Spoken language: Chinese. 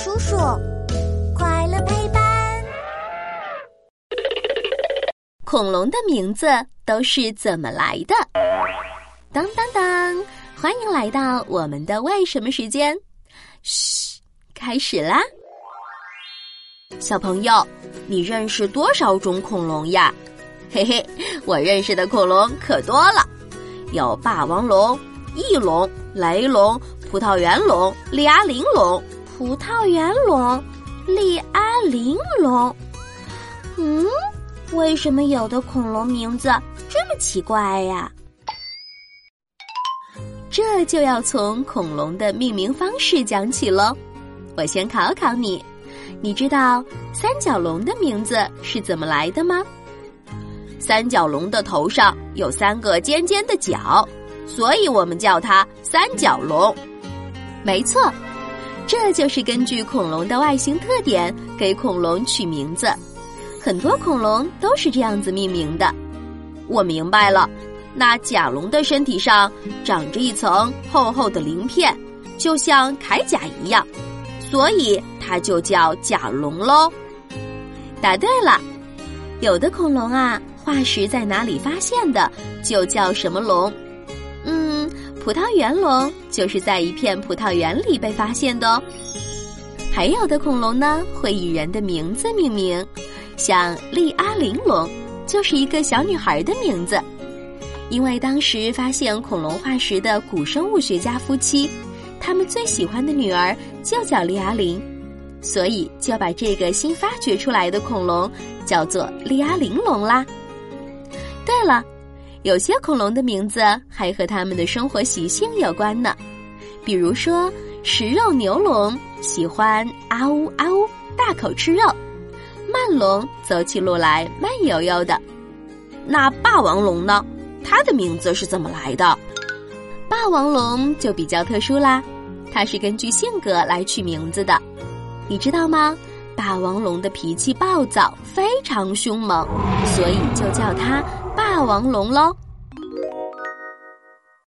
叔叔，快乐陪伴。恐龙的名字都是怎么来的？当当当！欢迎来到我们的为什么时间。嘘，开始啦！小朋友，你认识多少种恐龙呀？嘿嘿，我认识的恐龙可多了，有霸王龙、翼龙、雷龙、葡萄园龙、利阿玲龙、葡萄园龙、利阿玲龙。嗯，为什么有的恐龙名字这么奇怪呀？这就要从恐龙的命名方式讲起喽。我先考考你，你知道三角龙的名字是怎么来的吗？三角龙的头上有三个尖尖的角，所以我们叫它三角龙。没错，这就是根据恐龙的外形特点给恐龙取名字。很多恐龙都是这样子命名的。我明白了，那甲龙的身体上长着一层厚厚的鳞片，就像铠甲一样，所以它就叫甲龙喽。答对了，有的恐龙啊。化石在哪里发现的，就叫什么龙。葡萄园龙就是在一片葡萄园里被发现的哦。还有的恐龙呢，会以人的名字命名，像利阿玲龙就是一个小女孩的名字，因为当时发现恐龙化石的古生物学家夫妻，他们最喜欢的女儿就叫利阿玲，所以就把这个新发掘出来的恐龙叫做利阿玲龙啦。对了，有些恐龙的名字还和它们的生活习性有关呢。比如说，食肉牛龙喜欢啊呜啊呜大口吃肉，慢龙走起路来慢悠悠的。那霸王龙呢？它的名字是怎么来的？霸王龙就比较特殊啦，它是根据性格来取名字的。你知道吗？霸王龙的脾气暴躁，非常凶猛，所以就叫它霸王龙喽。